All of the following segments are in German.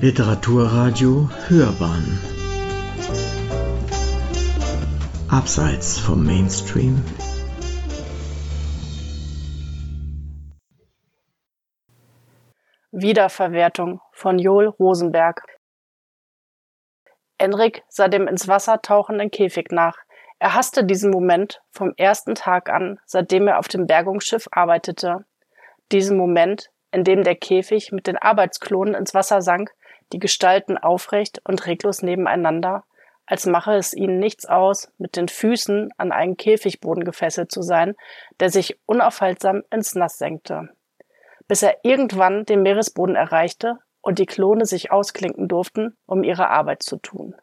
Literaturradio Hörbahn Abseits vom Mainstream Wiederverwertung von Joel Rosenberg Enrik sah dem ins Wasser tauchenden Käfig nach. Er hasste diesen Moment vom ersten Tag an, seitdem er auf dem Bergungsschiff arbeitete. Diesen Moment, in dem der Käfig mit den Arbeitsklonen ins Wasser sank die Gestalten aufrecht und reglos nebeneinander, als mache es ihnen nichts aus, mit den Füßen an einen Käfigboden gefesselt zu sein, der sich unaufhaltsam ins Nass senkte. Bis er irgendwann den Meeresboden erreichte und die Klone sich ausklinken durften, um ihre Arbeit zu tun.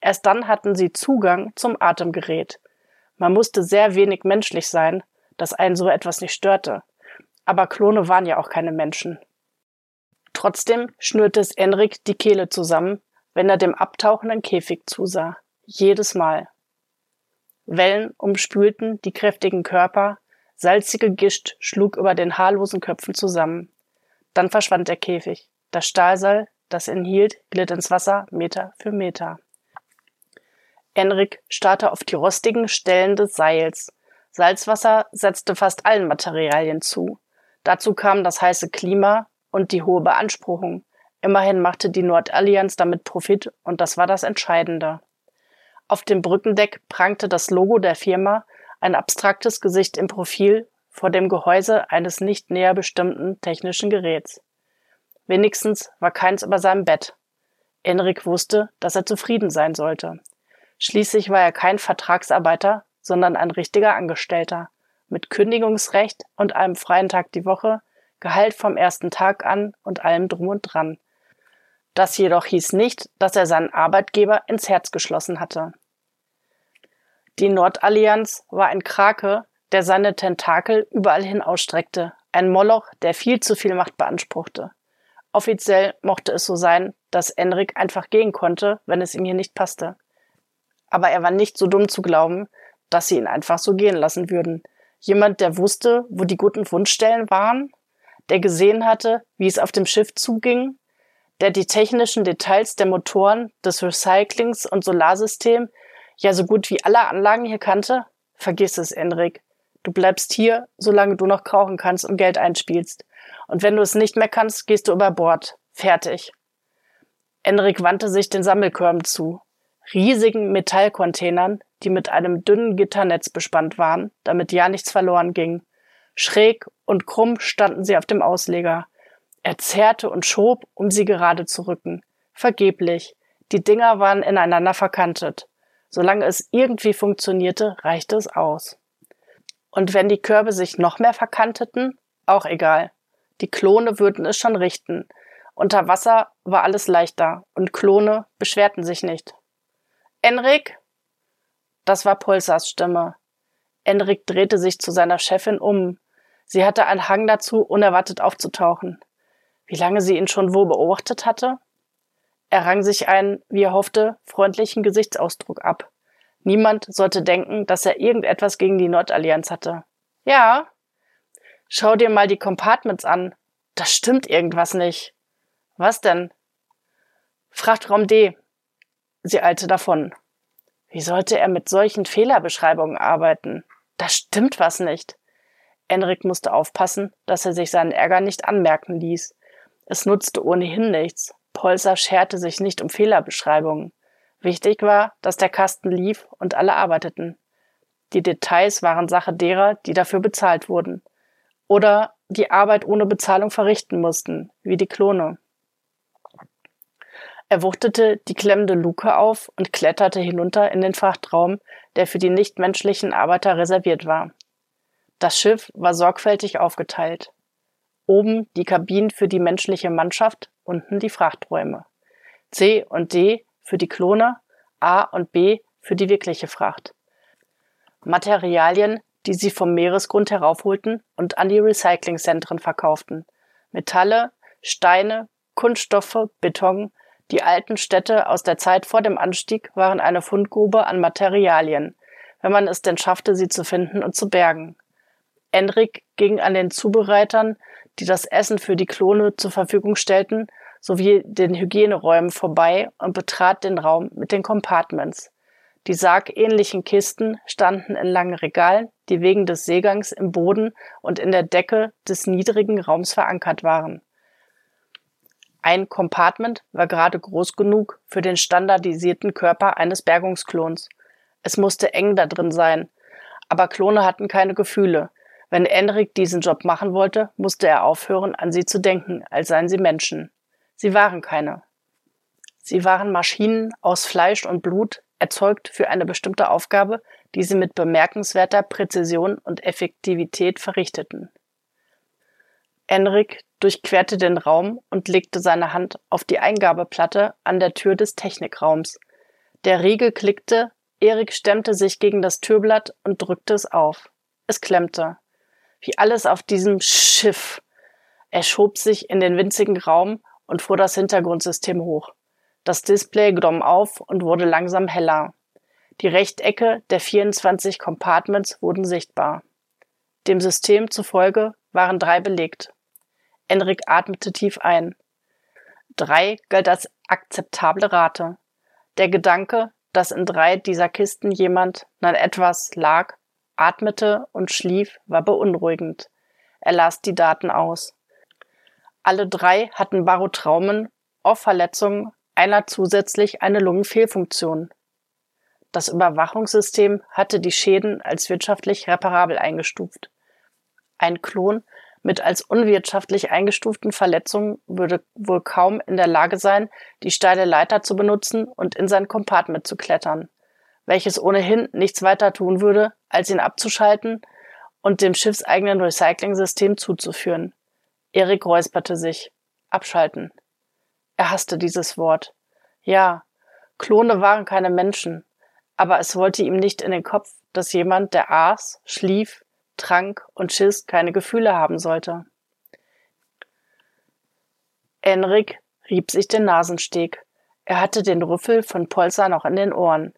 Erst dann hatten sie Zugang zum Atemgerät. Man musste sehr wenig menschlich sein, dass einen so etwas nicht störte. Aber Klone waren ja auch keine Menschen. Trotzdem schnürte es Enrik die Kehle zusammen, wenn er dem abtauchenden Käfig zusah. Jedes Mal. Wellen umspülten die kräftigen Körper, salzige Gischt schlug über den haarlosen Köpfen zusammen. Dann verschwand der Käfig. Das Stahlseil, das ihn hielt, glitt ins Wasser Meter für Meter. Enrik starrte auf die rostigen Stellen des Seils. Salzwasser setzte fast allen Materialien zu. Dazu kam das heiße Klima, und die hohe Beanspruchung. Immerhin machte die Nordallianz damit Profit und das war das Entscheidende. Auf dem Brückendeck prangte das Logo der Firma, ein abstraktes Gesicht im Profil, vor dem Gehäuse eines nicht näher bestimmten technischen Geräts. Wenigstens war keins über seinem Bett. Enrik wusste, dass er zufrieden sein sollte. Schließlich war er kein Vertragsarbeiter, sondern ein richtiger Angestellter, mit Kündigungsrecht und einem freien Tag die Woche, Gehalt vom ersten Tag an und allem drum und dran. Das jedoch hieß nicht, dass er seinen Arbeitgeber ins Herz geschlossen hatte. Die Nordallianz war ein Krake, der seine Tentakel überall hin ausstreckte, ein Moloch, der viel zu viel Macht beanspruchte. Offiziell mochte es so sein, dass Enrik einfach gehen konnte, wenn es ihm hier nicht passte. Aber er war nicht so dumm zu glauben, dass sie ihn einfach so gehen lassen würden. Jemand, der wusste, wo die guten Wunschstellen waren, der gesehen hatte, wie es auf dem Schiff zuging, der die technischen Details der Motoren, des Recyclings und Solarsystem, ja so gut wie alle Anlagen hier kannte? Vergiss es, Enrik. Du bleibst hier, solange du noch krauchen kannst und Geld einspielst. Und wenn du es nicht mehr kannst, gehst du über Bord. Fertig. Enrik wandte sich den Sammelkörben zu. Riesigen Metallcontainern, die mit einem dünnen Gitternetz bespannt waren, damit ja nichts verloren ging. Schräg und krumm standen sie auf dem Ausleger. Er zerrte und schob, um sie gerade zu rücken. Vergeblich. Die Dinger waren ineinander verkantet. Solange es irgendwie funktionierte, reichte es aus. Und wenn die Körbe sich noch mehr verkanteten, auch egal. Die Klone würden es schon richten. Unter Wasser war alles leichter und Klone beschwerten sich nicht. Enrik? Das war Pulsars Stimme. Enrik drehte sich zu seiner Chefin um. Sie hatte einen Hang dazu, unerwartet aufzutauchen. Wie lange sie ihn schon wo beobachtet hatte? Er rang sich einen, wie er hoffte, freundlichen Gesichtsausdruck ab. Niemand sollte denken, dass er irgendetwas gegen die Nordallianz hatte. Ja. Schau dir mal die Compartments an. Da stimmt irgendwas nicht. Was denn? Frachtraum D. Sie eilte davon. Wie sollte er mit solchen Fehlerbeschreibungen arbeiten? Da stimmt was nicht. Enrik musste aufpassen, dass er sich seinen Ärger nicht anmerken ließ. Es nutzte ohnehin nichts. Polser scherte sich nicht um Fehlerbeschreibungen. Wichtig war, dass der Kasten lief und alle arbeiteten. Die Details waren Sache derer, die dafür bezahlt wurden. Oder die Arbeit ohne Bezahlung verrichten mussten, wie die Klone. Er wuchtete die klemmende Luke auf und kletterte hinunter in den Frachtraum, der für die nichtmenschlichen Arbeiter reserviert war. Das Schiff war sorgfältig aufgeteilt. Oben die Kabinen für die menschliche Mannschaft, unten die Frachträume. C und D für die Klone, A und B für die wirkliche Fracht. Materialien, die sie vom Meeresgrund heraufholten und an die Recyclingzentren verkauften. Metalle, Steine, Kunststoffe, Beton, die alten Städte aus der Zeit vor dem Anstieg waren eine Fundgrube an Materialien, wenn man es denn schaffte, sie zu finden und zu bergen. Enrik ging an den Zubereitern, die das Essen für die Klone zur Verfügung stellten, sowie den Hygieneräumen vorbei und betrat den Raum mit den Compartments. Die sargähnlichen Kisten standen in langen Regalen, die wegen des Seegangs im Boden und in der Decke des niedrigen Raums verankert waren. Ein Compartment war gerade groß genug für den standardisierten Körper eines Bergungsklons. Es musste eng da drin sein. Aber Klone hatten keine Gefühle. Wenn Enrik diesen Job machen wollte, musste er aufhören, an sie zu denken, als seien sie Menschen. Sie waren keine. Sie waren Maschinen aus Fleisch und Blut, erzeugt für eine bestimmte Aufgabe, die sie mit bemerkenswerter Präzision und Effektivität verrichteten. Enrik durchquerte den Raum und legte seine Hand auf die Eingabeplatte an der Tür des Technikraums. Der Riegel klickte, Erik stemmte sich gegen das Türblatt und drückte es auf. Es klemmte. Wie alles auf diesem Schiff. Er schob sich in den winzigen Raum und fuhr das Hintergrundsystem hoch. Das Display glomm auf und wurde langsam heller. Die Rechtecke der 24 Compartments wurden sichtbar. Dem System zufolge waren drei belegt. Enrik atmete tief ein. Drei galt als akzeptable Rate. Der Gedanke, dass in drei dieser Kisten jemand, nein etwas, lag, atmete und schlief, war beunruhigend. Er las die Daten aus. Alle drei hatten Barotraumen, Off-Verletzungen, einer zusätzlich eine Lungenfehlfunktion. Das Überwachungssystem hatte die Schäden als wirtschaftlich reparabel eingestuft. Ein Klon mit als unwirtschaftlich eingestuften Verletzungen würde wohl kaum in der Lage sein, die steile Leiter zu benutzen und in sein Compartment zu klettern, welches ohnehin nichts weiter tun würde, als ihn abzuschalten und dem schiffseigenen Recycling-System zuzuführen. Erik räusperte sich. Abschalten. Er hasste dieses Wort. Ja, Klone waren keine Menschen, aber es wollte ihm nicht in den Kopf, dass jemand, der aß, schlief, trank und schiss, keine Gefühle haben sollte. Enrik rieb sich den Nasensteg. Er hatte den Rüffel von Polsa noch in den Ohren.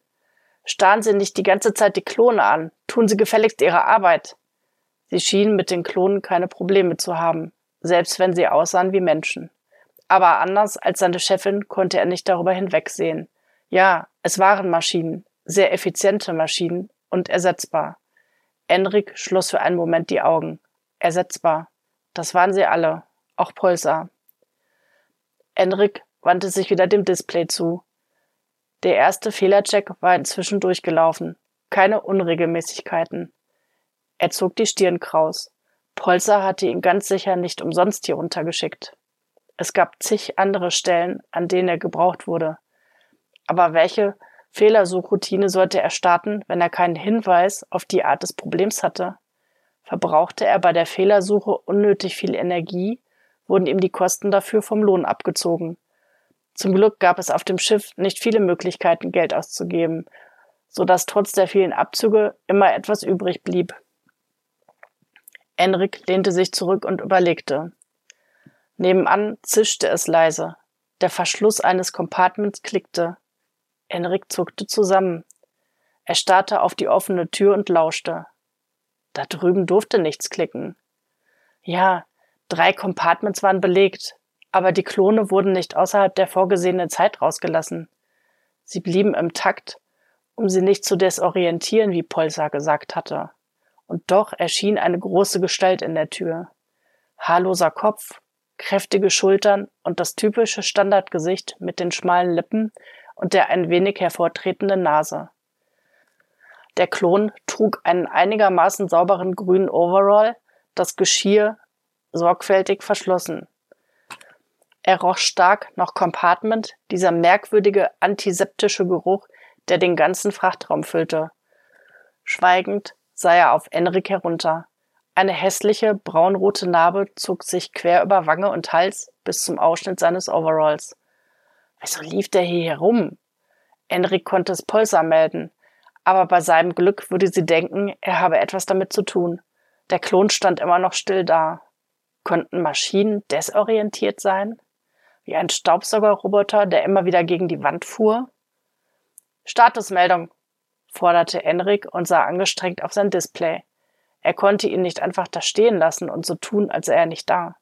Starren Sie nicht die ganze Zeit die Klone an. Tun Sie gefälligst Ihre Arbeit. Sie schienen mit den Klonen keine Probleme zu haben, selbst wenn sie aussahen wie Menschen. Aber anders als seine Chefin konnte er nicht darüber hinwegsehen. Ja, es waren Maschinen, sehr effiziente Maschinen und ersetzbar. Enrik schloss für einen Moment die Augen. Ersetzbar. Das waren sie alle, auch Pulsar. Enrik wandte sich wieder dem Display zu. Der erste Fehlercheck war inzwischen durchgelaufen. Keine Unregelmäßigkeiten. Er zog die Stirn kraus. Polzer hatte ihn ganz sicher nicht umsonst hier runtergeschickt. Es gab zig andere Stellen, an denen er gebraucht wurde. Aber welche Fehlersuchroutine sollte er starten, wenn er keinen Hinweis auf die Art des Problems hatte? Verbrauchte er bei der Fehlersuche unnötig viel Energie, wurden ihm die Kosten dafür vom Lohn abgezogen. Zum Glück gab es auf dem Schiff nicht viele Möglichkeiten, Geld auszugeben, so dass trotz der vielen Abzüge immer etwas übrig blieb. Enrik lehnte sich zurück und überlegte. Nebenan zischte es leise. Der Verschluss eines Compartments klickte. Enrik zuckte zusammen. Er starrte auf die offene Tür und lauschte. Da drüben durfte nichts klicken. Ja, drei Compartments waren belegt, aber die Klone wurden nicht außerhalb der vorgesehenen Zeit rausgelassen. Sie blieben im Takt, um sie nicht zu desorientieren, wie Polsa gesagt hatte. Und doch erschien eine große Gestalt in der Tür. Haarloser Kopf, kräftige Schultern und das typische Standardgesicht mit den schmalen Lippen und der ein wenig hervortretenden Nase. Der Klon trug einen einigermaßen sauberen grünen Overall, das Geschirr sorgfältig verschlossen. Er roch stark nach Compartment, dieser merkwürdige antiseptische Geruch, der den ganzen Frachtraum füllte. Schweigend sah er auf Enrik herunter. Eine hässliche, braunrote Narbe zog sich quer über Wange und Hals bis zum Ausschnitt seines Overalls. Wieso lief der hier herum? Enrik konnte es Polsa melden, aber bei seinem Glück würde sie denken, er habe etwas damit zu tun. Der Klon stand immer noch still da. Konnten Maschinen desorientiert sein? Wie ein Staubsaugerroboter, der immer wieder gegen die Wand fuhr? Statusmeldung, forderte Enrik und sah angestrengt auf sein Display. Er konnte ihn nicht einfach da stehen lassen und so tun, als sei er nicht da.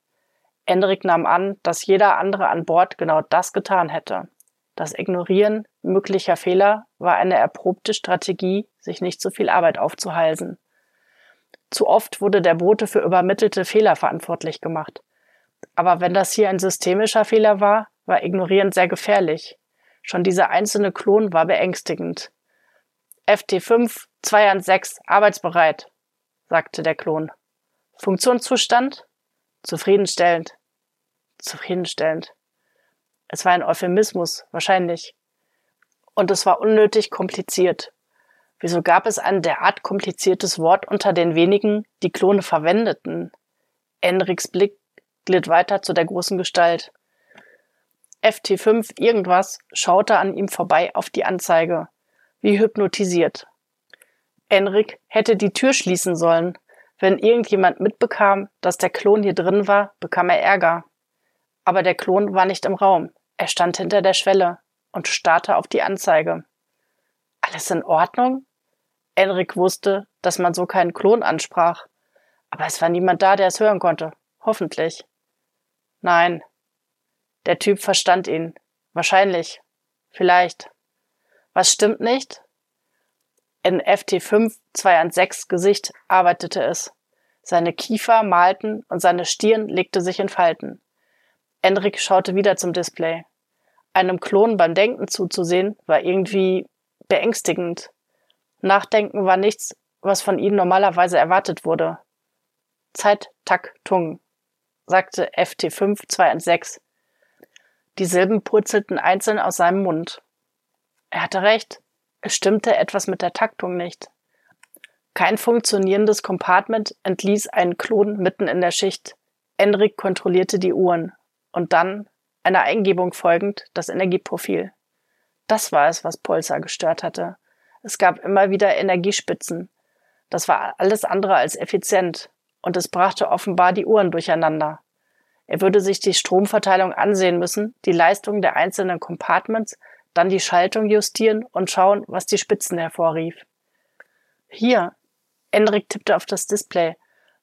Enrik nahm an, dass jeder andere an Bord genau das getan hätte. Das Ignorieren möglicher Fehler war eine erprobte Strategie, sich nicht so viel Arbeit aufzuhalsen. Zu oft wurde der Bote für übermittelte Fehler verantwortlich gemacht. Aber wenn das hier ein systemischer Fehler war, war Ignorieren sehr gefährlich. Schon dieser einzelne Klon war beängstigend. FT5 2 an 6 arbeitsbereit, sagte der Klon. Funktionszustand? Zufriedenstellend. Zufriedenstellend. Es war ein Euphemismus, wahrscheinlich. Und es war unnötig kompliziert. Wieso gab es ein derart kompliziertes Wort unter den wenigen, die Klone verwendeten? Enriks Blick glitt weiter zu der großen Gestalt. FT5 irgendwas schaute an ihm vorbei auf die Anzeige, wie hypnotisiert. Enrik hätte die Tür schließen sollen. Wenn irgendjemand mitbekam, dass der Klon hier drin war, bekam er Ärger. Aber der Klon war nicht im Raum. Er stand hinter der Schwelle und starrte auf die Anzeige. Alles in Ordnung? Enrik wusste, dass man so keinen Klon ansprach. Aber es war niemand da, der es hören konnte. Hoffentlich. Nein. Der Typ verstand ihn. Wahrscheinlich. Vielleicht. Was stimmt nicht? In FT5 2 an 6 Gesicht arbeitete es. Seine Kiefer malten und seine Stirn legte sich in Falten. Enrik schaute wieder zum Display. Einem Klon beim Denken zuzusehen war irgendwie beängstigend. Nachdenken war nichts, was von ihnen normalerweise erwartet wurde. Zeit, Tak, Tung, sagte FT5 216. Die Silben purzelten einzeln aus seinem Mund. Er hatte recht. Es stimmte etwas mit der Taktung nicht. Kein funktionierendes Compartment entließ einen Klon mitten in der Schicht. Enrik kontrollierte die Uhren. Und dann, einer Eingebung folgend, das Energieprofil. Das war es, was Polsa gestört hatte. Es gab immer wieder Energiespitzen. Das war alles andere als effizient und es brachte offenbar die Uhren durcheinander. Er würde sich die Stromverteilung ansehen müssen, die Leistung der einzelnen Compartments, dann die Schaltung justieren und schauen, was die Spitzen hervorrief. Hier, Enrik tippte auf das Display,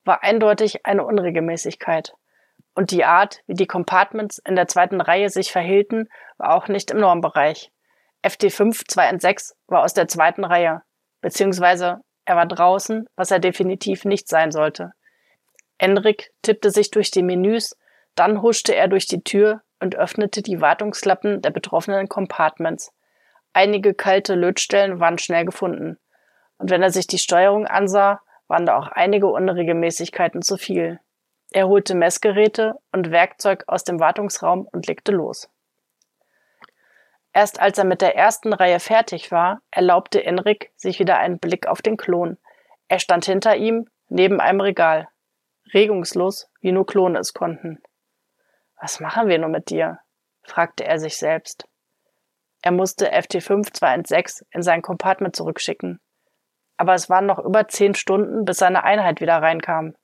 war eindeutig eine Unregelmäßigkeit. Und die Art, wie die Compartments in der zweiten Reihe sich verhielten, war auch nicht im Normbereich. FD5 216 war aus der zweiten Reihe, beziehungsweise er war draußen, was er definitiv nicht sein sollte. Enrik tippte sich durch die Menüs, dann huschte er durch die Tür und öffnete die Wartungsklappen der betroffenen Compartments. Einige kalte Lötstellen waren schnell gefunden. Und wenn er sich die Steuerung ansah, waren da auch einige Unregelmäßigkeiten zu viel. Er holte Messgeräte und Werkzeug aus dem Wartungsraum und legte los. Erst als er mit der ersten Reihe fertig war, erlaubte Enrik sich wieder einen Blick auf den Klon. Er stand hinter ihm, neben einem Regal. Regungslos, wie nur Klone es konnten. Was machen wir nur mit dir? fragte er sich selbst. Er musste FT5 216 in sein Compartment zurückschicken. Aber es waren noch über zehn Stunden, bis seine Einheit wieder reinkam.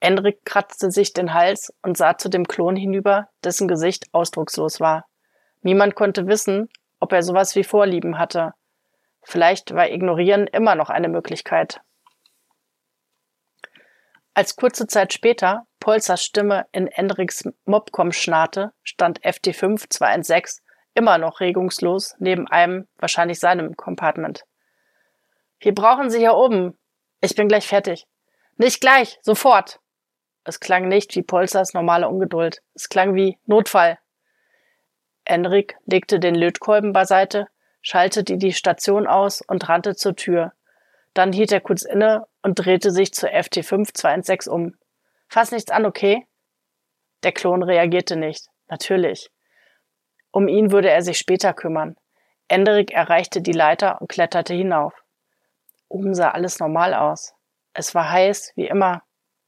Enrik kratzte sich den Hals und sah zu dem Klon hinüber, dessen Gesicht ausdruckslos war. Niemand konnte wissen, ob er sowas wie Vorlieben hatte. Vielleicht war Ignorieren immer noch eine Möglichkeit. Als kurze Zeit später Polsers Stimme in Enriks Mobcom schnarrte, stand FD5 216 immer noch regungslos neben einem, wahrscheinlich seinem Compartment. Wir brauchen Sie hier oben. Ich bin gleich fertig. Nicht gleich, sofort. Es klang nicht wie Polsers normale Ungeduld. Es klang wie Notfall. Enrik legte den Lötkolben beiseite, schaltete die Station aus und rannte zur Tür. Dann hielt er kurz inne und drehte sich zur FT5 216 um. Fass nichts an, okay? Der Klon reagierte nicht. Natürlich. Um ihn würde er sich später kümmern. Enderik erreichte die Leiter und kletterte hinauf. Oben sah alles normal aus. Es war heiß, wie immer,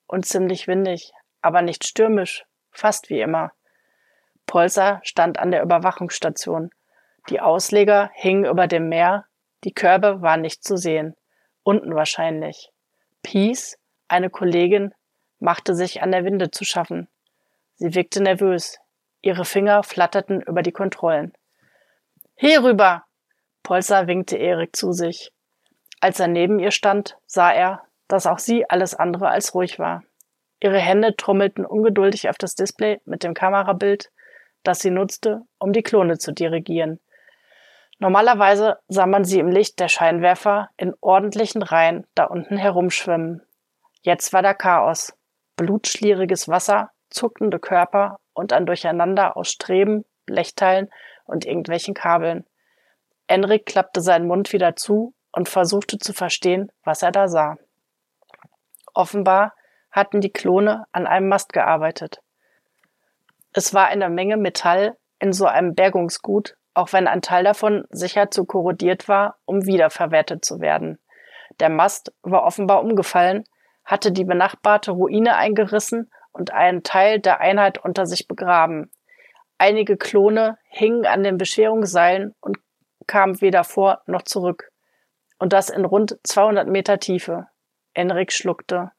und ziemlich windig, aber nicht stürmisch, fast wie immer. Polsa stand an der Überwachungsstation. Die Ausleger hingen über dem Meer, die Körbe waren nicht zu sehen. Unten wahrscheinlich. Peace, eine Kollegin, machte sich an der Winde zu schaffen. Sie wirkte nervös. Ihre Finger flatterten über die Kontrollen. Hier rüber! Polsa winkte Erik zu sich. Als er neben ihr stand, sah er, dass auch sie alles andere als ruhig war. Ihre Hände trommelten ungeduldig auf das Display mit dem Kamerabild, das sie nutzte, um die Klone zu dirigieren. Normalerweise sah man sie im Licht der Scheinwerfer in ordentlichen Reihen da unten herumschwimmen. Jetzt war da Chaos. Blutschlieriges Wasser, zuckende Körper und ein Durcheinander aus Streben, Blechteilen und irgendwelchen Kabeln. Enrik klappte seinen Mund wieder zu und versuchte zu verstehen, was er da sah. Offenbar hatten die Klone an einem Mast gearbeitet. Es war eine Menge Metall in so einem Bergungsgut, auch wenn ein Teil davon sicher zu korrodiert war, um wiederverwertet zu werden. Der Mast war offenbar umgefallen, hatte die benachbarte Ruine eingerissen und einen Teil der Einheit unter sich begraben. Einige Klone hingen an den Beschwerungsseilen und kamen weder vor noch zurück. Und das in rund 200 Meter Tiefe. Enrik schluckte.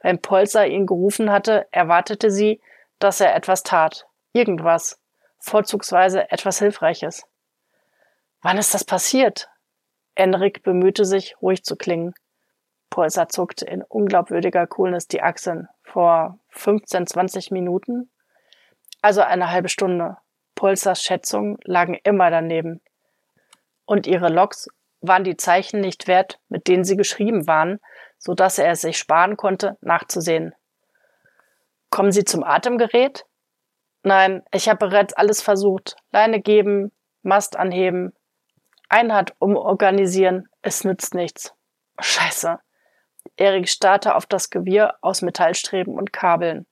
Wenn Polzer ihn gerufen hatte, erwartete sie, dass er etwas tat. Irgendwas. Vorzugsweise etwas Hilfreiches. Wann ist das passiert? Enrik bemühte sich, ruhig zu klingen. Polzer zuckte in unglaubwürdiger Coolness die Achseln. Vor 15, 20 Minuten? Also eine halbe Stunde. Polzers Schätzungen lagen immer daneben. Und ihre Logs waren die Zeichen nicht wert, mit denen sie geschrieben waren, so dass er es sich sparen konnte, nachzusehen. Kommen Sie zum Atemgerät? Nein, ich habe bereits alles versucht. Leine geben, Mast anheben, Einheit umorganisieren, es nützt nichts. Scheiße. Erik starrte auf das Gewirr aus Metallstreben und Kabeln.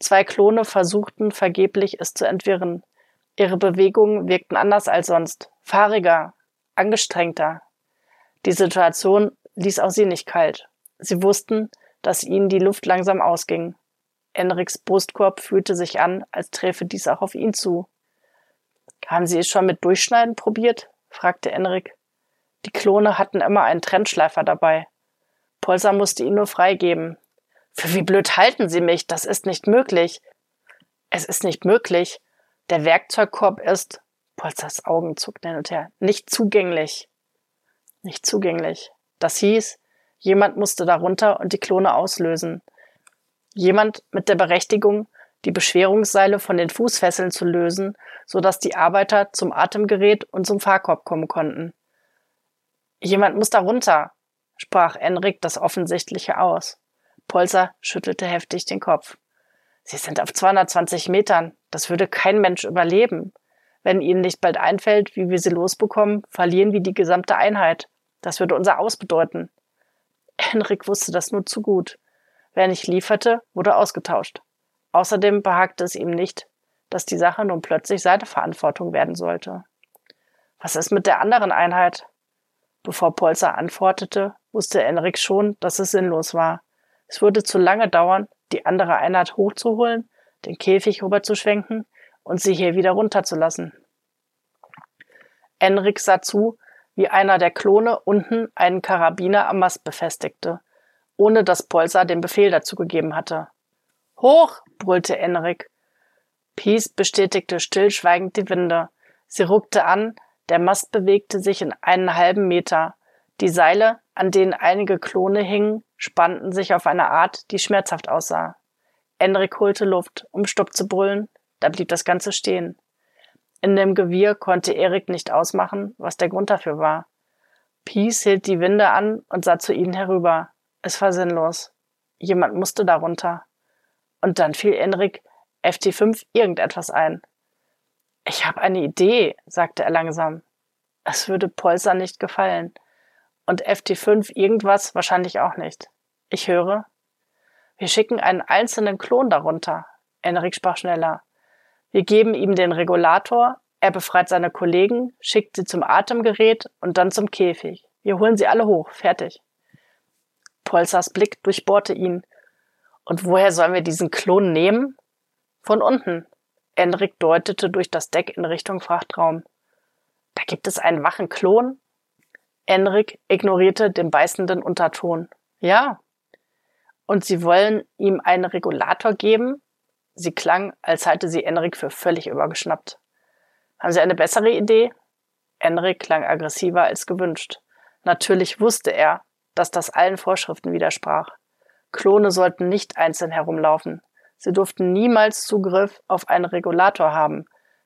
Zwei Klone versuchten vergeblich, es zu entwirren. Ihre Bewegungen wirkten anders als sonst, fahriger, angestrengter. Die Situation ließ auch sie nicht kalt. Sie wussten, dass ihnen die Luft langsam ausging. Enriks Brustkorb fühlte sich an, als träfe dies auch auf ihn zu. Haben Sie es schon mit Durchschneiden probiert? fragte Enrik. Die Klone hatten immer einen Trennschleifer dabei. Polser musste ihn nur freigeben. Für wie blöd halten Sie mich? Das ist nicht möglich. Es ist nicht möglich. Der Werkzeugkorb ist, Polzers Augen zuckten hin und her, nicht zugänglich. Nicht zugänglich. Das hieß, jemand musste darunter und die Klone auslösen. Jemand mit der Berechtigung, die Beschwerungsseile von den Fußfesseln zu lösen, so dass die Arbeiter zum Atemgerät und zum Fahrkorb kommen konnten. Jemand muss darunter, sprach Enrik das Offensichtliche aus. Polzer schüttelte heftig den Kopf. Sie sind auf 220 Metern. Das würde kein Mensch überleben. Wenn Ihnen nicht bald einfällt, wie wir sie losbekommen, verlieren wir die gesamte Einheit. Das würde unser Aus bedeuten. Henrik wusste das nur zu gut. Wer nicht lieferte, wurde ausgetauscht. Außerdem behagte es ihm nicht, dass die Sache nun plötzlich seine Verantwortung werden sollte. Was ist mit der anderen Einheit? Bevor Polzer antwortete, wusste Enrik schon, dass es sinnlos war. Es würde zu lange dauern, die andere Einheit hochzuholen, den Käfig rüberzuschwenken und sie hier wieder runterzulassen. Enrik sah zu, wie einer der Klone unten einen Karabiner am Mast befestigte, ohne dass Polzer den Befehl dazu gegeben hatte. Hoch! brüllte Enrik. Peace bestätigte stillschweigend die Winde. Sie ruckte an, der Mast bewegte sich in einen halben Meter. Die Seile, an denen einige Klone hingen, spannten sich auf eine Art, die schmerzhaft aussah. Enrik holte Luft, um Stopp zu brüllen, da blieb das Ganze stehen. In dem Gewirr konnte Erik nicht ausmachen, was der Grund dafür war. Peace hielt die Winde an und sah zu ihnen herüber. Es war sinnlos. Jemand musste darunter. Und dann fiel Enrik FT5 irgendetwas ein. Ich habe eine Idee, sagte er langsam. Es würde Polster nicht gefallen. Und FT5 irgendwas wahrscheinlich auch nicht. Ich höre. Wir schicken einen einzelnen Klon darunter. Enrik sprach schneller. Wir geben ihm den Regulator, er befreit seine Kollegen, schickt sie zum Atemgerät und dann zum Käfig. Wir holen sie alle hoch. Fertig. Polsers Blick durchbohrte ihn. Und woher sollen wir diesen Klon nehmen? Von unten. Enrik deutete durch das Deck in Richtung Frachtraum. Da gibt es einen wachen Klon? Enrik ignorierte den beißenden Unterton. Ja. Und Sie wollen ihm einen Regulator geben? Sie klang, als halte sie Enrik für völlig übergeschnappt. Haben Sie eine bessere Idee? Enrik klang aggressiver als gewünscht. Natürlich wusste er, dass das allen Vorschriften widersprach. Klone sollten nicht einzeln herumlaufen. Sie durften niemals Zugriff auf einen Regulator haben.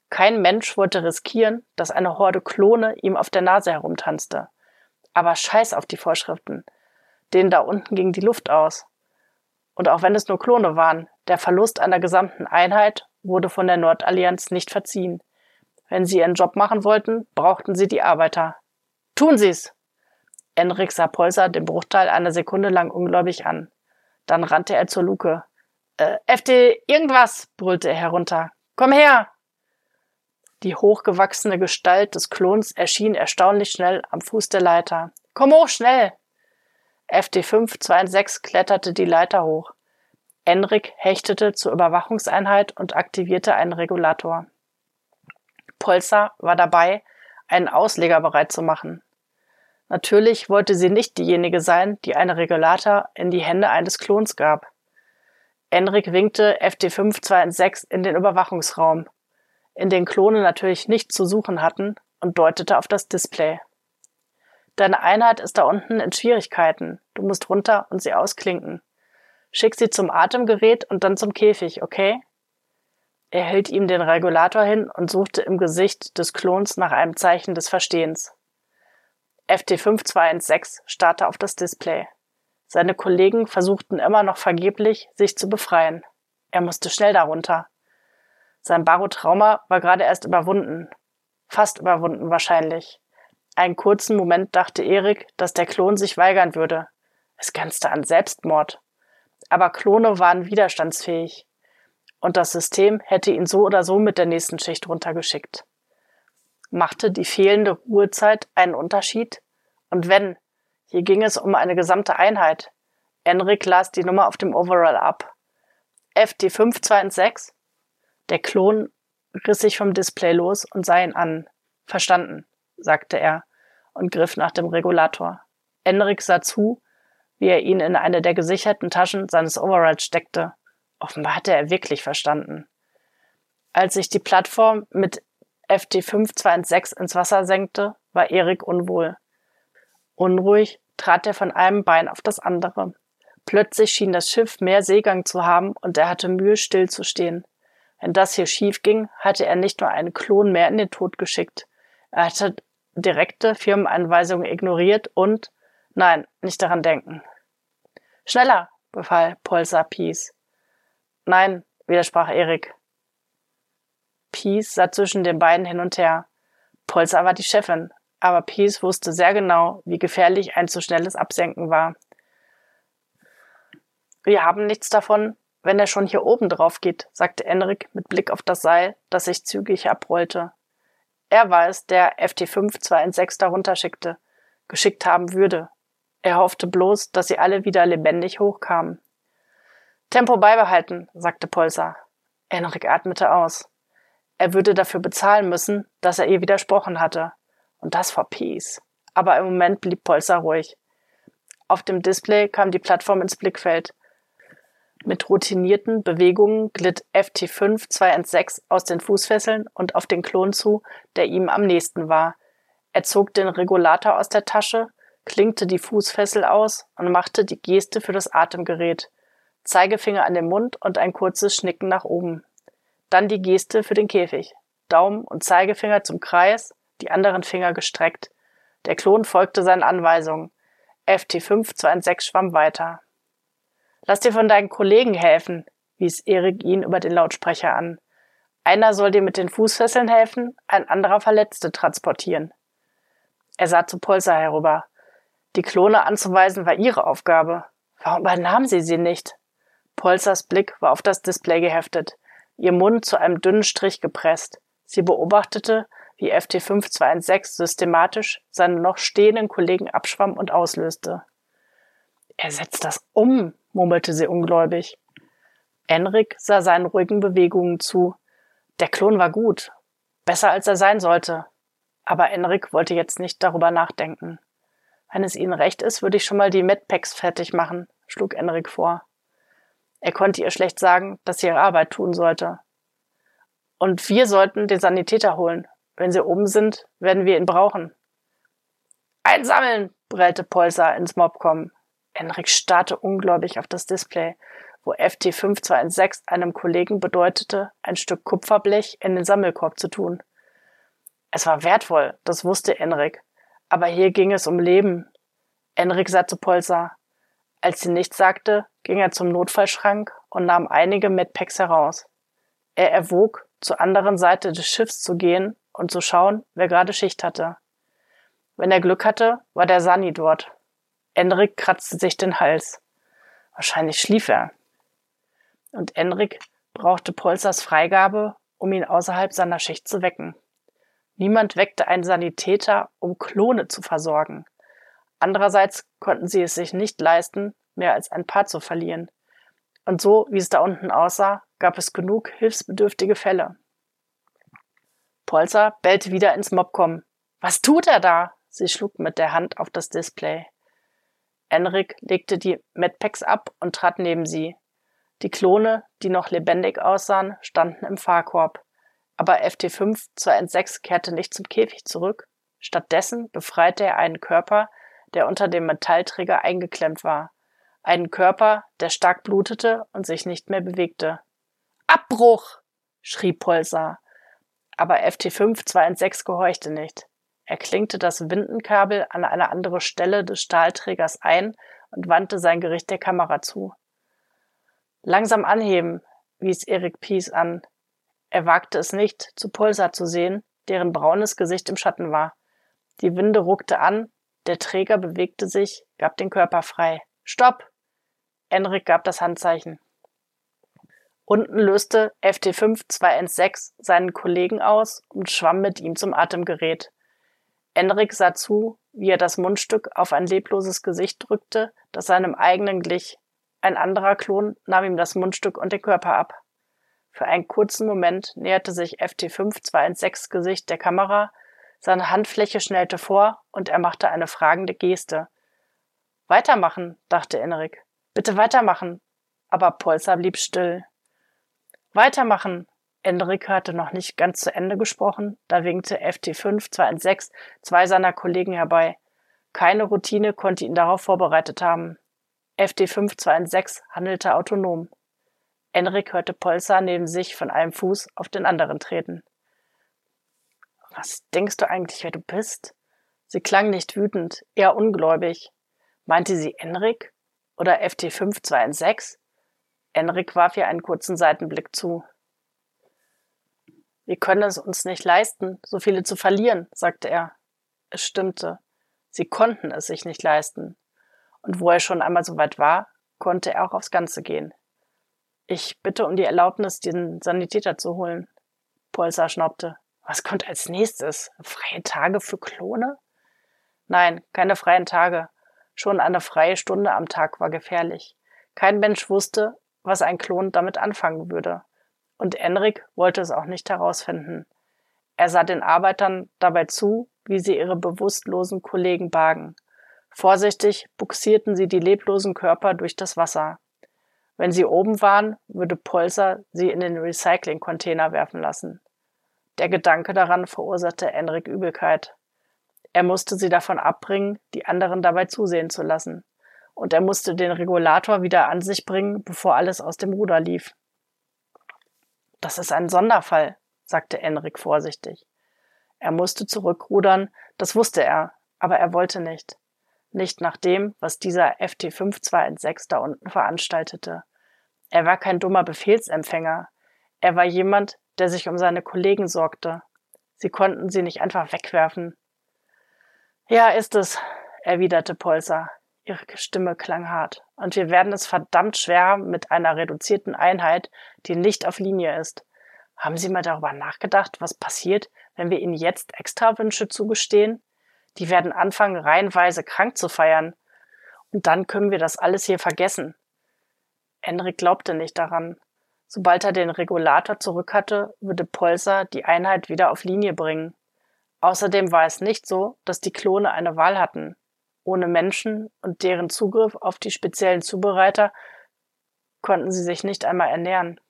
Kein Mensch wollte riskieren, dass eine Horde Klone ihm auf der Nase herumtanzte. Aber scheiß auf die Vorschriften. Denen da unten ging die Luft aus. Und auch wenn es nur Klone waren, der Verlust einer gesamten Einheit wurde von der Nordallianz nicht verziehen. Wenn sie ihren Job machen wollten, brauchten sie die Arbeiter. Tun Sie's! Enrik sah Polser den Bruchteil einer Sekunde lang ungläubig an. Dann rannte er zur Luke. Äh, FD, irgendwas, brüllte er herunter. Komm her! Die hochgewachsene Gestalt des Klons erschien erstaunlich schnell am Fuß der Leiter. Komm hoch, schnell! FD526 kletterte die Leiter hoch. Enrik hechtete zur Überwachungseinheit und aktivierte einen Regulator. Polster war dabei, einen Ausleger bereit zu machen. Natürlich wollte sie nicht diejenige sein, die einen Regulator in die Hände eines Klons gab. Enrik winkte FD526 in den Überwachungsraum, in den Klone natürlich nichts zu suchen hatten, und deutete auf das Display. Deine Einheit ist da unten in Schwierigkeiten. Du musst runter und sie ausklinken. Schick sie zum Atemgerät und dann zum Käfig, okay? Er hielt ihm den Regulator hin und suchte im Gesicht des Klons nach einem Zeichen des Verstehens. FT5216 starrte auf das Display. Seine Kollegen versuchten immer noch vergeblich, sich zu befreien. Er musste schnell darunter. Sein Barotrauma war gerade erst überwunden. Fast überwunden wahrscheinlich. Einen kurzen Moment dachte Erik, dass der Klon sich weigern würde. Es grenzte an Selbstmord. Aber Klone waren widerstandsfähig und das System hätte ihn so oder so mit der nächsten Schicht runtergeschickt. Machte die fehlende Ruhezeit einen Unterschied? Und wenn, hier ging es um eine gesamte Einheit. Enrik las die Nummer auf dem Overall ab. FD526? Der Klon riss sich vom Display los und sah ihn an. Verstanden, sagte er und griff nach dem Regulator. Enrik sah zu, wie er ihn in eine der gesicherten Taschen seines Overalls steckte Offenbar hatte er wirklich verstanden. Als sich die Plattform mit FT5216 ins Wasser senkte, war Erik unwohl. Unruhig trat er von einem Bein auf das andere. Plötzlich schien das Schiff mehr Seegang zu haben und er hatte Mühe, stillzustehen. Wenn das hier schief ging, hatte er nicht nur einen Klon mehr in den Tod geschickt. Er hatte direkte Firmenanweisungen ignoriert und, nein, nicht daran denken. Schneller, befahl Polsa Peace. Nein, widersprach Erik. Peace sah zwischen den beiden hin und her. Polster war die Chefin, aber Peace wusste sehr genau, wie gefährlich ein zu schnelles Absenken war. Wir haben nichts davon, wenn er schon hier oben drauf geht, sagte Enrik mit Blick auf das Seil, das sich zügig abrollte. Er war es, der FT526 darunter schickte, geschickt haben würde. Er hoffte bloß, dass sie alle wieder lebendig hochkamen. Tempo beibehalten, sagte Polser. Enrik atmete aus. Er würde dafür bezahlen müssen, dass er ihr widersprochen hatte. Und das vor Peace. Aber im Moment blieb Polser ruhig. Auf dem Display kam die Plattform ins Blickfeld. Mit routinierten Bewegungen glitt FT5 216 aus den Fußfesseln und auf den Klon zu, der ihm am nächsten war. Er zog den Regulator aus der Tasche, klinkte die Fußfessel aus und machte die Geste für das Atemgerät. Zeigefinger an den Mund und ein kurzes Schnicken nach oben. Dann die Geste für den Käfig. Daumen und Zeigefinger zum Kreis, die anderen Finger gestreckt. Der Klon folgte seinen Anweisungen. FT5 schwamm weiter. Lass dir von deinen Kollegen helfen, wies Erik ihn über den Lautsprecher an. Einer soll dir mit den Fußfesseln helfen, ein anderer Verletzte transportieren. Er sah zu Polsa herüber. Die Klone anzuweisen war ihre Aufgabe. Warum übernahm sie sie nicht? Polsers Blick war auf das Display geheftet, ihr Mund zu einem dünnen Strich gepresst. Sie beobachtete, wie FT5216 systematisch seine noch stehenden Kollegen abschwamm und auslöste. Er setzt das um, murmelte sie ungläubig. Enrik sah seinen ruhigen Bewegungen zu. Der Klon war gut, besser als er sein sollte. Aber Enrik wollte jetzt nicht darüber nachdenken. Wenn es Ihnen recht ist, würde ich schon mal die Medpacks fertig machen, schlug Enrik vor. Er konnte ihr schlecht sagen, dass sie ihre Arbeit tun sollte. Und wir sollten den Sanitäter holen. Wenn sie oben sind, werden wir ihn brauchen. Einsammeln, brellte Polsa ins Mobcom. Enrik starrte ungläubig auf das Display, wo FT5216 einem Kollegen bedeutete, ein Stück Kupferblech in den Sammelkorb zu tun. Es war wertvoll, das wusste Enrik. Aber hier ging es um Leben. Enrik sah zu Polsa. Als sie nichts sagte, ging er zum Notfallschrank und nahm einige Medpacks heraus. Er erwog, zur anderen Seite des Schiffs zu gehen und zu schauen, wer gerade Schicht hatte. Wenn er Glück hatte, war der Sani dort. Enrik kratzte sich den Hals. Wahrscheinlich schlief er. Und Enrik brauchte Polsers Freigabe, um ihn außerhalb seiner Schicht zu wecken. Niemand weckte einen Sanitäter, um Klone zu versorgen. Andererseits konnten sie es sich nicht leisten, mehr als ein paar zu verlieren. Und so, wie es da unten aussah, gab es genug hilfsbedürftige Fälle. Polzer bellte wieder ins Mobcom. Was tut er da? Sie schlug mit der Hand auf das Display. Enrik legte die Medpacks ab und trat neben sie. Die Klone, die noch lebendig aussahen, standen im Fahrkorb. Aber FT5 216 kehrte nicht zum Käfig zurück. Stattdessen befreite er einen Körper, der unter dem Metallträger eingeklemmt war. Einen Körper, der stark blutete und sich nicht mehr bewegte. Abbruch! schrie Polsar. Aber FT5 216 gehorchte nicht. Er klinkte das Windenkabel an eine andere Stelle des Stahlträgers ein und wandte sein Gericht der Kamera zu. Langsam anheben, wies Erik Pies an. Er wagte es nicht, zu Pulsar zu sehen, deren braunes Gesicht im Schatten war. Die Winde ruckte an, der Träger bewegte sich, gab den Körper frei. Stopp! Enrik gab das Handzeichen. Unten löste FT5 216 seinen Kollegen aus und schwamm mit ihm zum Atemgerät. Enrik sah zu, wie er das Mundstück auf ein lebloses Gesicht drückte, das seinem eigenen glich. Ein anderer Klon nahm ihm das Mundstück und den Körper ab. Für einen kurzen Moment näherte sich FT5 216 Gesicht der Kamera, seine Handfläche schnellte vor und er machte eine fragende Geste. Weitermachen, dachte Enrik. Bitte weitermachen. Aber Polster blieb still. Weitermachen, Enrik hatte noch nicht ganz zu Ende gesprochen, da winkte FT5 216 zwei seiner Kollegen herbei. Keine Routine konnte ihn darauf vorbereitet haben. FT5 216 handelte autonom. Enrik hörte Polsa neben sich von einem Fuß auf den anderen treten. Was denkst du eigentlich, wer du bist? Sie klang nicht wütend, eher ungläubig. Meinte sie Enrik oder FT5 216? Enrik warf ihr einen kurzen Seitenblick zu. Wir können es uns nicht leisten, so viele zu verlieren, sagte er. Es stimmte. Sie konnten es sich nicht leisten. Und wo er schon einmal so weit war, konnte er auch aufs Ganze gehen. Ich bitte um die Erlaubnis, den Sanitäter zu holen. Polsa schnaubte. Was kommt als nächstes? Freie Tage für Klone? Nein, keine freien Tage. Schon eine freie Stunde am Tag war gefährlich. Kein Mensch wusste, was ein Klon damit anfangen würde und Enrik wollte es auch nicht herausfinden. Er sah den Arbeitern dabei zu, wie sie ihre bewusstlosen Kollegen bargen. Vorsichtig buxierten sie die leblosen Körper durch das Wasser. Wenn sie oben waren, würde Polser sie in den Recycling-Container werfen lassen. Der Gedanke daran verursachte Enrik Übelkeit. Er musste sie davon abbringen, die anderen dabei zusehen zu lassen. Und er musste den Regulator wieder an sich bringen, bevor alles aus dem Ruder lief. Das ist ein Sonderfall, sagte Enrik vorsichtig. Er musste zurückrudern, das wusste er, aber er wollte nicht. Nicht nach dem, was dieser FT5216 da unten veranstaltete. Er war kein dummer Befehlsempfänger. Er war jemand, der sich um seine Kollegen sorgte. Sie konnten sie nicht einfach wegwerfen. Ja, ist es, erwiderte Polser. Ihre Stimme klang hart. Und wir werden es verdammt schwer mit einer reduzierten Einheit, die nicht auf Linie ist. Haben Sie mal darüber nachgedacht, was passiert, wenn wir Ihnen jetzt Extrawünsche zugestehen? Die werden anfangen, reihenweise krank zu feiern. Und dann können wir das alles hier vergessen. Enrik glaubte nicht daran. Sobald er den Regulator zurück hatte, würde Polser die Einheit wieder auf Linie bringen. Außerdem war es nicht so, dass die Klone eine Wahl hatten. Ohne Menschen und deren Zugriff auf die speziellen Zubereiter konnten sie sich nicht einmal ernähren.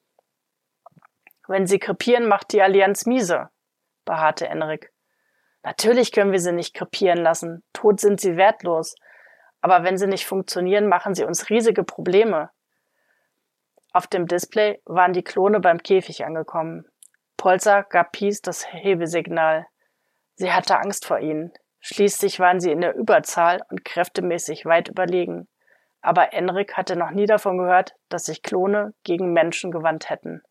Wenn sie krepieren, macht die Allianz miese, beharrte Enrik. Natürlich können wir sie nicht krepieren lassen. Tot sind sie wertlos. Aber wenn sie nicht funktionieren, machen sie uns riesige Probleme. Auf dem Display waren die Klone beim Käfig angekommen. Polzer gab Peace das Hebesignal. Sie hatte Angst vor ihnen. Schließlich waren sie in der Überzahl und kräftemäßig weit überlegen. Aber Enrik hatte noch nie davon gehört, dass sich Klone gegen Menschen gewandt hätten.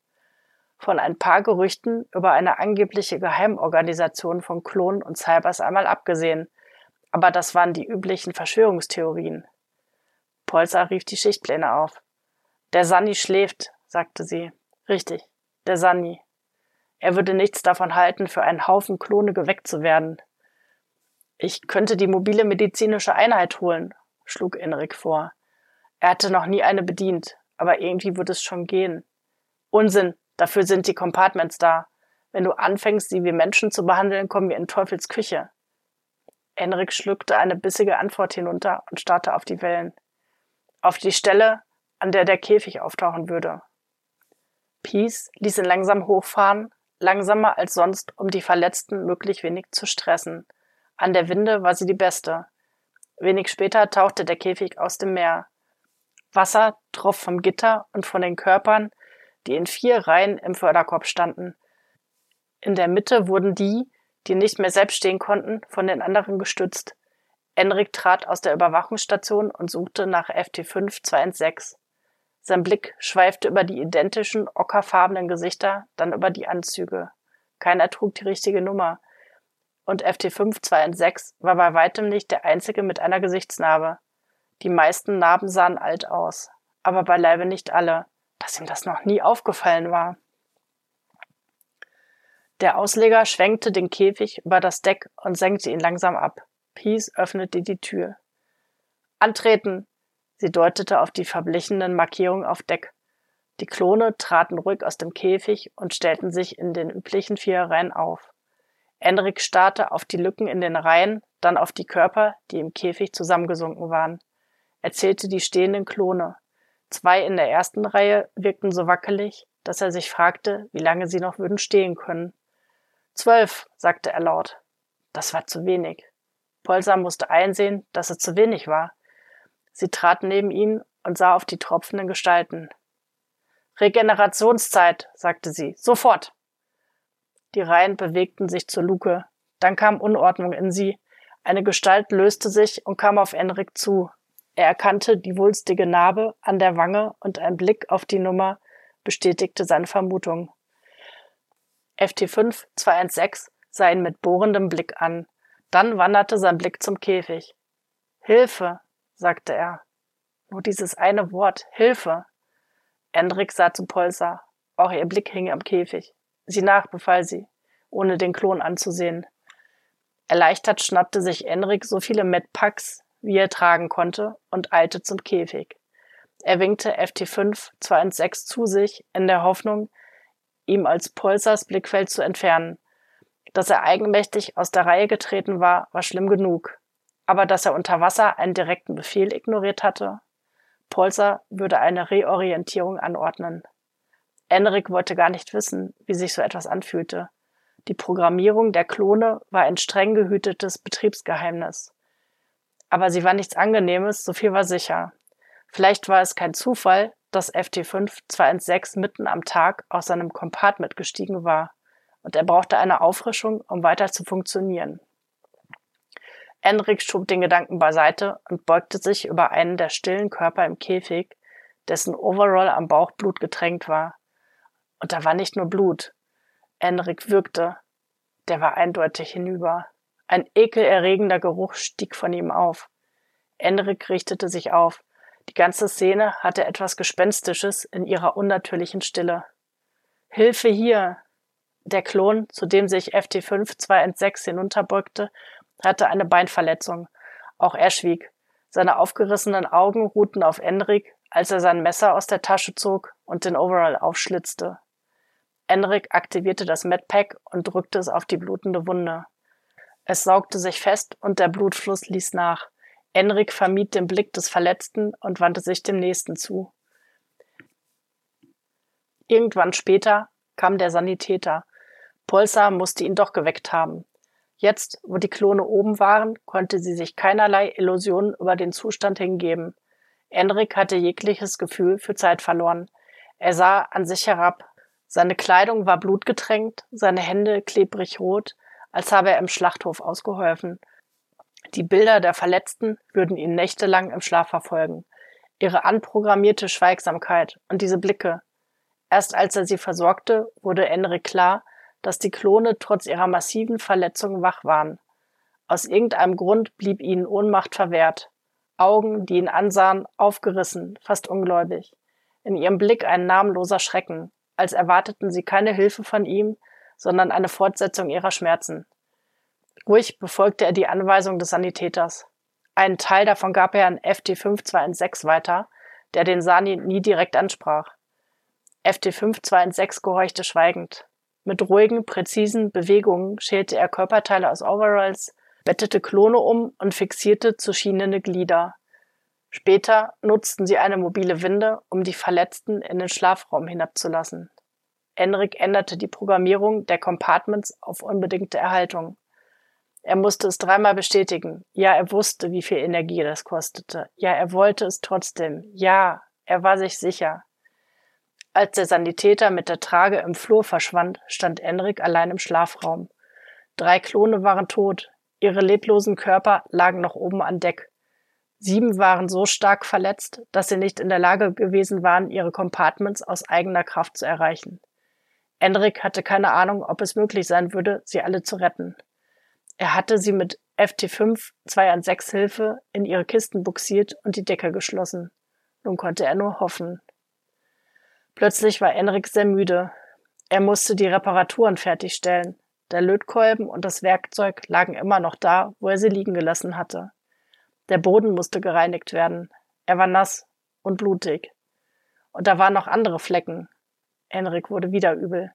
Von ein paar Gerüchten über eine angebliche Geheimorganisation von Klonen und Cybers einmal abgesehen, aber das waren die üblichen Verschwörungstheorien. Polzer rief die Schichtpläne auf. Der Sunny schläft, sagte sie. Richtig, der Sunny. Er würde nichts davon halten, für einen Haufen Klone geweckt zu werden. Ich könnte die mobile medizinische Einheit holen, schlug Enrik vor. Er hatte noch nie eine bedient, aber irgendwie würde es schon gehen. Unsinn, dafür sind die Compartments da. Wenn du anfängst, sie wie Menschen zu behandeln, kommen wir in Teufels Küche. Enrik schluckte eine bissige Antwort hinunter und starrte auf die Wellen. Auf die Stelle, an der der Käfig auftauchen würde. Peace ließ ihn langsam hochfahren, langsamer als sonst, um die Verletzten möglich wenig zu stressen. An der Winde war sie die beste. Wenig später tauchte der Käfig aus dem Meer. Wasser troff vom Gitter und von den Körpern, die in vier Reihen im Förderkorb standen. In der Mitte wurden die, die nicht mehr selbst stehen konnten, von den anderen gestützt. Enrik trat aus der Überwachungsstation und suchte nach FT5 216. Sein Blick schweifte über die identischen, ockerfarbenen Gesichter, dann über die Anzüge. Keiner trug die richtige Nummer. Und FT5 216 war bei weitem nicht der einzige mit einer Gesichtsnarbe. Die meisten Narben sahen alt aus, aber beileibe nicht alle, dass ihm das noch nie aufgefallen war. Der Ausleger schwenkte den Käfig über das Deck und senkte ihn langsam ab. Peace öffnete die Tür. Antreten! Sie deutete auf die verblichenen Markierungen auf Deck. Die Klone traten ruhig aus dem Käfig und stellten sich in den üblichen vier Reihen auf. Enrik starrte auf die Lücken in den Reihen, dann auf die Körper, die im Käfig zusammengesunken waren. Er zählte die stehenden Klone. Zwei in der ersten Reihe wirkten so wackelig, dass er sich fragte, wie lange sie noch würden stehen können. Zwölf, sagte er laut. Das war zu wenig. Polsam musste einsehen, dass es zu wenig war. Sie trat neben ihn und sah auf die tropfenden Gestalten. Regenerationszeit, sagte sie. Sofort. Die Reihen bewegten sich zur Luke. Dann kam Unordnung in sie. Eine Gestalt löste sich und kam auf Enrik zu. Er erkannte die wulstige Narbe an der Wange und ein Blick auf die Nummer bestätigte seine Vermutung. FT5 216 sah ihn mit bohrendem Blick an. Dann wanderte sein Blick zum Käfig. Hilfe, sagte er. Nur dieses eine Wort, Hilfe. Endrik sah zu Polsa. Auch ihr Blick hing am Käfig. Sie nach, befahl sie, ohne den Klon anzusehen. Erleichtert schnappte sich Enrik so viele Medpacks, wie er tragen konnte, und eilte zum Käfig. Er winkte FT5 216 zu sich, in der Hoffnung, ihm als Polsers Blickfeld zu entfernen. Dass er eigenmächtig aus der Reihe getreten war, war schlimm genug. Aber dass er unter Wasser einen direkten Befehl ignoriert hatte? Polser würde eine Reorientierung anordnen. Enrik wollte gar nicht wissen, wie sich so etwas anfühlte. Die Programmierung der Klone war ein streng gehütetes Betriebsgeheimnis. Aber sie war nichts Angenehmes, so viel war sicher. Vielleicht war es kein Zufall, dass FT5 216 mitten am Tag aus seinem Compartment gestiegen war und er brauchte eine Auffrischung, um weiter zu funktionieren. Enrik schob den Gedanken beiseite und beugte sich über einen der stillen Körper im Käfig, dessen Overall am Bauchblut getränkt war. Und da war nicht nur Blut. Enrik würgte. Der war eindeutig hinüber. Ein ekelerregender Geruch stieg von ihm auf. Enrik richtete sich auf. Die ganze Szene hatte etwas Gespenstisches in ihrer unnatürlichen Stille. Hilfe hier! Der Klon, zu dem sich FT5 216 hinunterbeugte, hatte eine Beinverletzung. Auch er schwieg. Seine aufgerissenen Augen ruhten auf Enrik, als er sein Messer aus der Tasche zog und den Overall aufschlitzte. Enrik aktivierte das Medpack und drückte es auf die blutende Wunde. Es saugte sich fest und der Blutfluss ließ nach. Enrik vermied den Blick des Verletzten und wandte sich dem Nächsten zu. Irgendwann später kam der Sanitäter. Polsa musste ihn doch geweckt haben. Jetzt, wo die Klone oben waren, konnte sie sich keinerlei Illusionen über den Zustand hingeben. Enrik hatte jegliches Gefühl für Zeit verloren. Er sah an sich herab. Seine Kleidung war blutgetränkt, seine Hände klebrig rot, als habe er im Schlachthof ausgeholfen. Die Bilder der Verletzten würden ihn nächtelang im Schlaf verfolgen. Ihre anprogrammierte Schweigsamkeit und diese Blicke. Erst als er sie versorgte, wurde Enrik klar, dass die Klone trotz ihrer massiven Verletzungen wach waren. Aus irgendeinem Grund blieb ihnen Ohnmacht verwehrt. Augen, die ihn ansahen, aufgerissen, fast ungläubig. In ihrem Blick ein namenloser Schrecken, als erwarteten sie keine Hilfe von ihm, sondern eine Fortsetzung ihrer Schmerzen. Ruhig befolgte er die Anweisung des Sanitäters. Einen Teil davon gab er an FT5216 weiter, der den Sani nie direkt ansprach. FT5216 gehorchte schweigend. Mit ruhigen, präzisen Bewegungen schälte er Körperteile aus Overalls, bettete Klone um und fixierte zu schienende Glieder. Später nutzten sie eine mobile Winde, um die Verletzten in den Schlafraum hinabzulassen. Enrik änderte die Programmierung der Compartments auf unbedingte Erhaltung. Er musste es dreimal bestätigen. Ja, er wusste, wie viel Energie das kostete. Ja, er wollte es trotzdem. Ja, er war sich sicher. Als der Sanitäter mit der Trage im Flur verschwand, stand Enrik allein im Schlafraum. Drei Klone waren tot, ihre leblosen Körper lagen noch oben an Deck. Sieben waren so stark verletzt, dass sie nicht in der Lage gewesen waren, ihre Compartments aus eigener Kraft zu erreichen. Enrik hatte keine Ahnung, ob es möglich sein würde, sie alle zu retten. Er hatte sie mit FT5 2 an 6 Hilfe in ihre Kisten buxiert und die Decke geschlossen. Nun konnte er nur hoffen. Plötzlich war Enrik sehr müde. Er musste die Reparaturen fertigstellen. Der Lötkolben und das Werkzeug lagen immer noch da, wo er sie liegen gelassen hatte. Der Boden musste gereinigt werden. Er war nass und blutig. Und da waren noch andere Flecken. Enrik wurde wieder übel.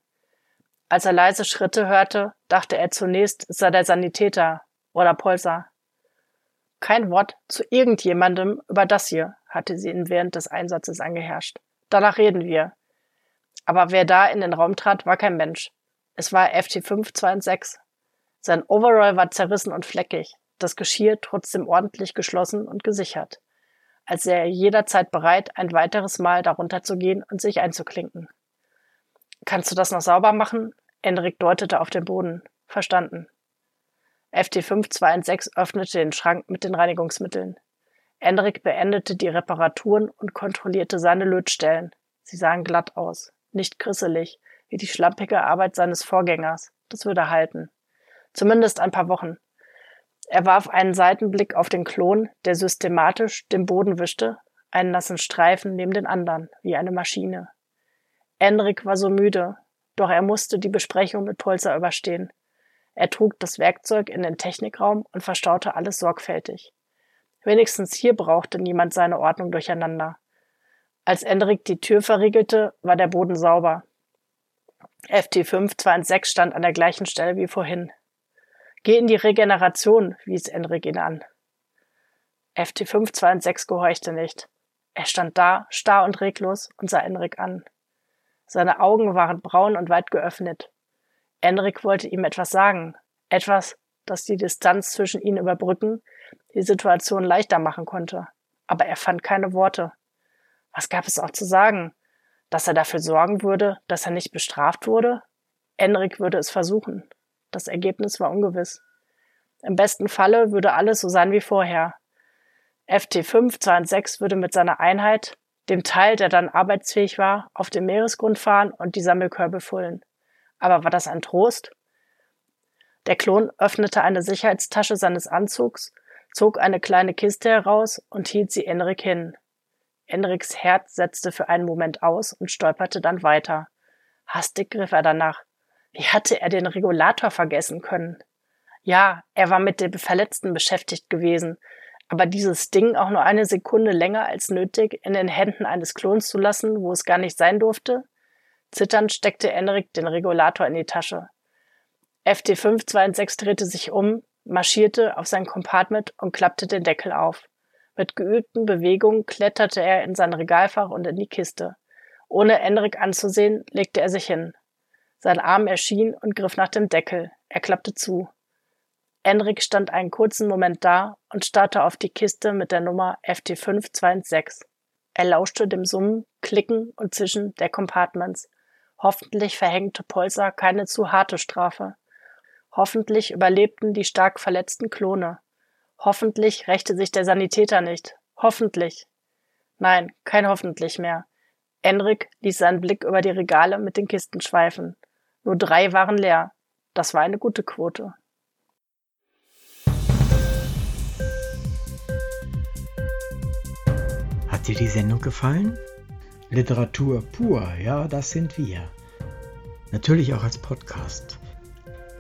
Als er leise Schritte hörte, dachte er zunächst, es sei der Sanitäter oder Polser. Kein Wort zu irgendjemandem über das hier, hatte sie ihn während des Einsatzes angeherrscht. Danach reden wir. Aber wer da in den Raum trat, war kein Mensch. Es war FT526. Sein Overall war zerrissen und fleckig, das Geschirr trotzdem ordentlich geschlossen und gesichert, als sei er jederzeit bereit, ein weiteres Mal darunter zu gehen und sich einzuklinken. Kannst du das noch sauber machen? Enrik deutete auf den Boden. Verstanden. FT526 öffnete den Schrank mit den Reinigungsmitteln. Enrik beendete die Reparaturen und kontrollierte seine Lötstellen. Sie sahen glatt aus, nicht krisselig, wie die schlampige Arbeit seines Vorgängers. Das würde halten. Zumindest ein paar Wochen. Er warf einen Seitenblick auf den Klon, der systematisch den Boden wischte, einen nassen Streifen neben den anderen, wie eine Maschine. Enrik war so müde, doch er musste die Besprechung mit Polzer überstehen. Er trug das Werkzeug in den Technikraum und verstaute alles sorgfältig. Wenigstens hier brauchte niemand seine Ordnung durcheinander. Als Enrik die Tür verriegelte, war der Boden sauber. FT5 216 stand an der gleichen Stelle wie vorhin. Geh in die Regeneration, wies Enrik ihn an. FT5 216 gehorchte nicht. Er stand da, starr und reglos, und sah Enrik an. Seine Augen waren braun und weit geöffnet. Enrik wollte ihm etwas sagen, etwas, das die Distanz zwischen ihnen überbrücken, die Situation leichter machen konnte. Aber er fand keine Worte. Was gab es auch zu sagen? Dass er dafür sorgen würde, dass er nicht bestraft wurde? Enrik würde es versuchen. Das Ergebnis war ungewiss. Im besten Falle würde alles so sein wie vorher. FT5 216 würde mit seiner Einheit, dem Teil, der dann arbeitsfähig war, auf den Meeresgrund fahren und die Sammelkörbe füllen. Aber war das ein Trost? Der Klon öffnete eine Sicherheitstasche seines Anzugs zog eine kleine Kiste heraus und hielt sie Enrik hin. Enriks Herz setzte für einen Moment aus und stolperte dann weiter. Hastig griff er danach. Wie hatte er den Regulator vergessen können? Ja, er war mit dem Verletzten beschäftigt gewesen, aber dieses Ding auch nur eine Sekunde länger als nötig in den Händen eines Klons zu lassen, wo es gar nicht sein durfte? Zitternd steckte Enrik den Regulator in die Tasche. FT526 drehte sich um, marschierte auf sein Compartment und klappte den Deckel auf. Mit geübten Bewegungen kletterte er in sein Regalfach und in die Kiste. Ohne Enrik anzusehen, legte er sich hin. Sein Arm erschien und griff nach dem Deckel. Er klappte zu. Enrik stand einen kurzen Moment da und starrte auf die Kiste mit der Nummer FT526. Er lauschte dem Summen, Klicken und Zischen der Compartments. Hoffentlich verhängte Polsa keine zu harte Strafe. Hoffentlich überlebten die stark verletzten Klone. Hoffentlich rächte sich der Sanitäter nicht. Hoffentlich. Nein, kein hoffentlich mehr. Enrik ließ seinen Blick über die Regale mit den Kisten schweifen. Nur drei waren leer. Das war eine gute Quote. Hat dir die Sendung gefallen? Literatur pur, ja, das sind wir. Natürlich auch als Podcast.